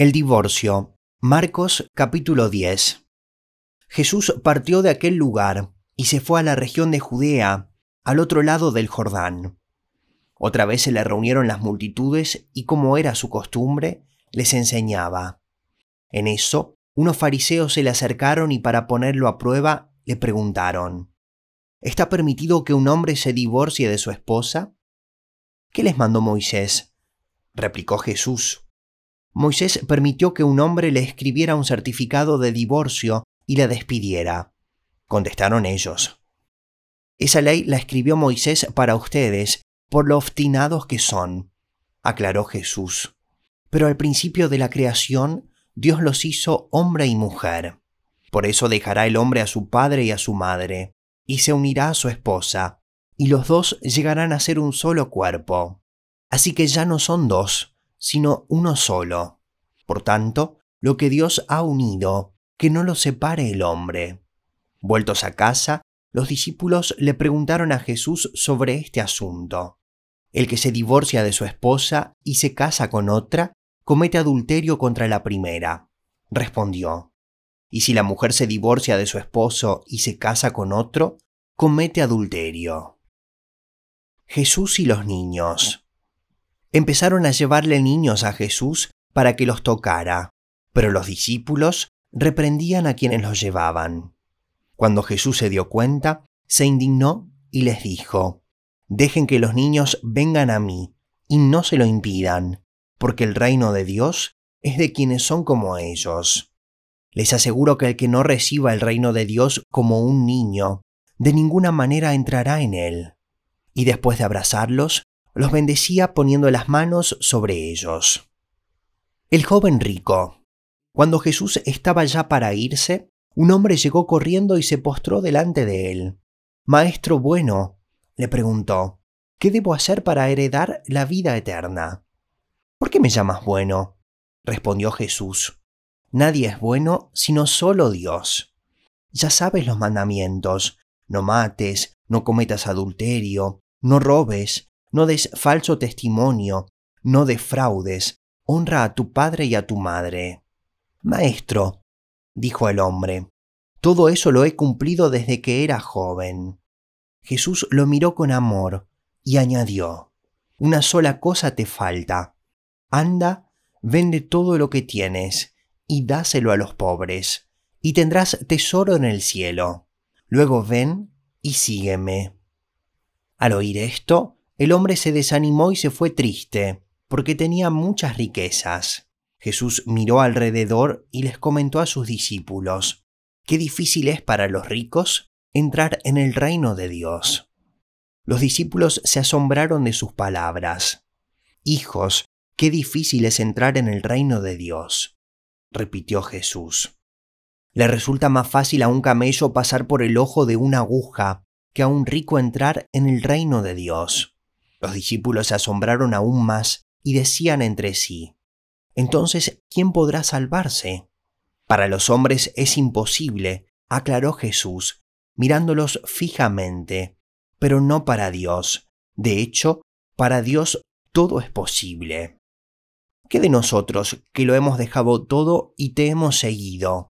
El divorcio. Marcos capítulo 10. Jesús partió de aquel lugar y se fue a la región de Judea, al otro lado del Jordán. Otra vez se le reunieron las multitudes y como era su costumbre, les enseñaba. En eso, unos fariseos se le acercaron y para ponerlo a prueba le preguntaron, ¿Está permitido que un hombre se divorcie de su esposa? ¿Qué les mandó Moisés? replicó Jesús. Moisés permitió que un hombre le escribiera un certificado de divorcio y la despidiera. Contestaron ellos. Esa ley la escribió Moisés para ustedes, por lo obstinados que son, aclaró Jesús. Pero al principio de la creación, Dios los hizo hombre y mujer. Por eso dejará el hombre a su padre y a su madre, y se unirá a su esposa, y los dos llegarán a ser un solo cuerpo. Así que ya no son dos, sino uno solo. Por tanto, lo que Dios ha unido, que no lo separe el hombre. Vueltos a casa, los discípulos le preguntaron a Jesús sobre este asunto. El que se divorcia de su esposa y se casa con otra, comete adulterio contra la primera. Respondió. Y si la mujer se divorcia de su esposo y se casa con otro, comete adulterio. Jesús y los niños empezaron a llevarle niños a Jesús para que los tocara, pero los discípulos reprendían a quienes los llevaban. Cuando Jesús se dio cuenta, se indignó y les dijo, Dejen que los niños vengan a mí, y no se lo impidan, porque el reino de Dios es de quienes son como ellos. Les aseguro que el que no reciba el reino de Dios como un niño, de ninguna manera entrará en él. Y después de abrazarlos, los bendecía poniendo las manos sobre ellos. El joven rico. Cuando Jesús estaba ya para irse, un hombre llegó corriendo y se postró delante de él. Maestro bueno, le preguntó, ¿qué debo hacer para heredar la vida eterna? ¿Por qué me llamas bueno? respondió Jesús. Nadie es bueno sino solo Dios. Ya sabes los mandamientos. No mates, no cometas adulterio, no robes, no des falso testimonio, no defraudes, honra a tu padre y a tu madre. Maestro, dijo el hombre, todo eso lo he cumplido desde que era joven. Jesús lo miró con amor y añadió, Una sola cosa te falta. Anda, vende todo lo que tienes y dáselo a los pobres, y tendrás tesoro en el cielo. Luego ven y sígueme. Al oír esto, el hombre se desanimó y se fue triste, porque tenía muchas riquezas. Jesús miró alrededor y les comentó a sus discípulos, Qué difícil es para los ricos entrar en el reino de Dios. Los discípulos se asombraron de sus palabras. Hijos, qué difícil es entrar en el reino de Dios, repitió Jesús. Le resulta más fácil a un camello pasar por el ojo de una aguja que a un rico entrar en el reino de Dios. Los discípulos se asombraron aún más y decían entre sí, Entonces, ¿quién podrá salvarse? Para los hombres es imposible, aclaró Jesús, mirándolos fijamente, pero no para Dios. De hecho, para Dios todo es posible. ¿Qué de nosotros, que lo hemos dejado todo y te hemos seguido?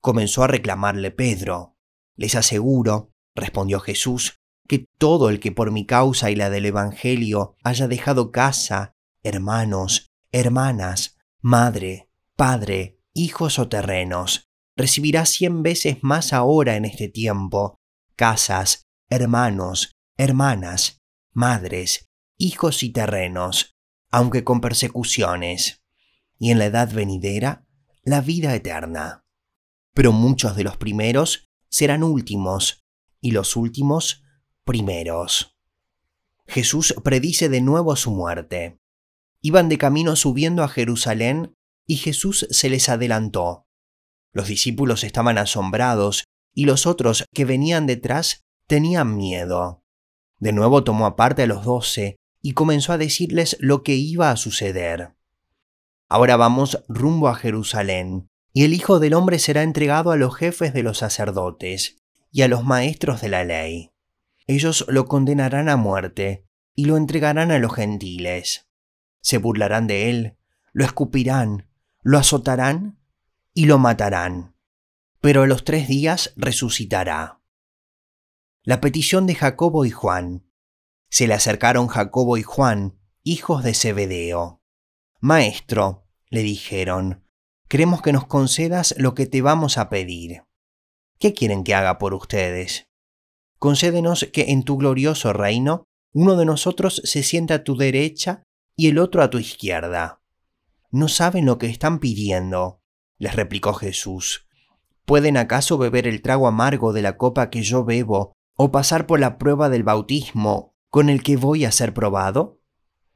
comenzó a reclamarle Pedro. Les aseguro, respondió Jesús, que todo el que por mi causa y la del Evangelio haya dejado casa, hermanos, hermanas, madre, padre, hijos o terrenos, recibirá cien veces más ahora en este tiempo, casas, hermanos, hermanas, madres, hijos y terrenos, aunque con persecuciones, y en la edad venidera, la vida eterna. Pero muchos de los primeros serán últimos, y los últimos primeros. Jesús predice de nuevo su muerte. Iban de camino subiendo a Jerusalén y Jesús se les adelantó. Los discípulos estaban asombrados y los otros que venían detrás tenían miedo. De nuevo tomó aparte a los doce y comenzó a decirles lo que iba a suceder. Ahora vamos rumbo a Jerusalén, y el Hijo del Hombre será entregado a los jefes de los sacerdotes y a los maestros de la ley ellos lo condenarán a muerte y lo entregarán a los gentiles. Se burlarán de él, lo escupirán, lo azotarán y lo matarán, pero a los tres días resucitará. La petición de Jacobo y Juan. Se le acercaron Jacobo y Juan, hijos de Zebedeo. Maestro, le dijeron, queremos que nos concedas lo que te vamos a pedir. ¿Qué quieren que haga por ustedes? Concédenos que en tu glorioso reino uno de nosotros se sienta a tu derecha y el otro a tu izquierda. No saben lo que están pidiendo, les replicó Jesús. ¿Pueden acaso beber el trago amargo de la copa que yo bebo o pasar por la prueba del bautismo con el que voy a ser probado?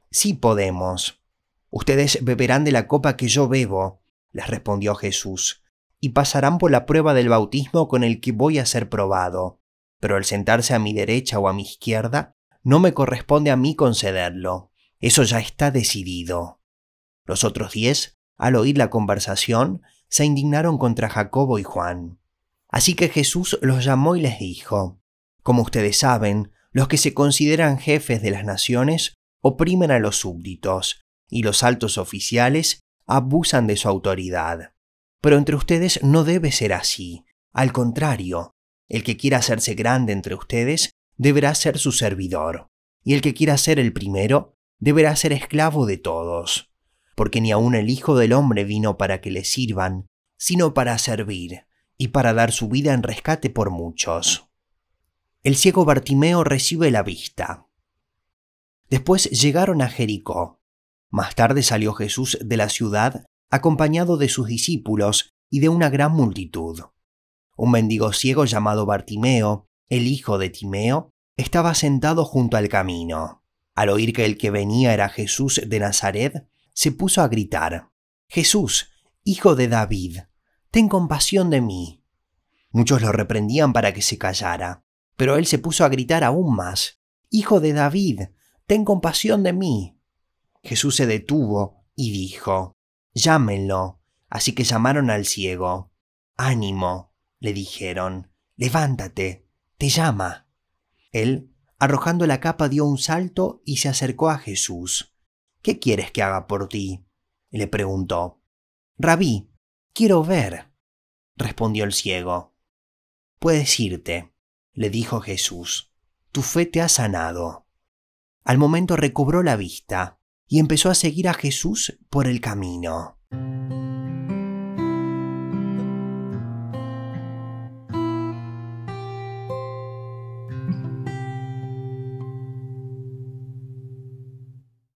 Sí podemos. Ustedes beberán de la copa que yo bebo, les respondió Jesús, y pasarán por la prueba del bautismo con el que voy a ser probado. Pero el sentarse a mi derecha o a mi izquierda no me corresponde a mí concederlo. Eso ya está decidido. Los otros diez, al oír la conversación, se indignaron contra Jacobo y Juan. Así que Jesús los llamó y les dijo, Como ustedes saben, los que se consideran jefes de las naciones oprimen a los súbditos, y los altos oficiales abusan de su autoridad. Pero entre ustedes no debe ser así. Al contrario, el que quiera hacerse grande entre ustedes deberá ser su servidor, y el que quiera ser el primero deberá ser esclavo de todos, porque ni aun el Hijo del Hombre vino para que le sirvan, sino para servir, y para dar su vida en rescate por muchos. El ciego Bartimeo recibe la vista. Después llegaron a Jericó. Más tarde salió Jesús de la ciudad acompañado de sus discípulos y de una gran multitud. Un mendigo ciego llamado Bartimeo, el hijo de Timeo, estaba sentado junto al camino. Al oír que el que venía era Jesús de Nazaret, se puso a gritar, Jesús, hijo de David, ten compasión de mí. Muchos lo reprendían para que se callara, pero él se puso a gritar aún más, Hijo de David, ten compasión de mí. Jesús se detuvo y dijo, Llámenlo. Así que llamaron al ciego. Ánimo, le dijeron, levántate, te llama. Él, arrojando la capa, dio un salto y se acercó a Jesús. ¿Qué quieres que haga por ti? le preguntó. Rabí, quiero ver, respondió el ciego. Puedes irte, le dijo Jesús. Tu fe te ha sanado. Al momento recobró la vista y empezó a seguir a Jesús por el camino.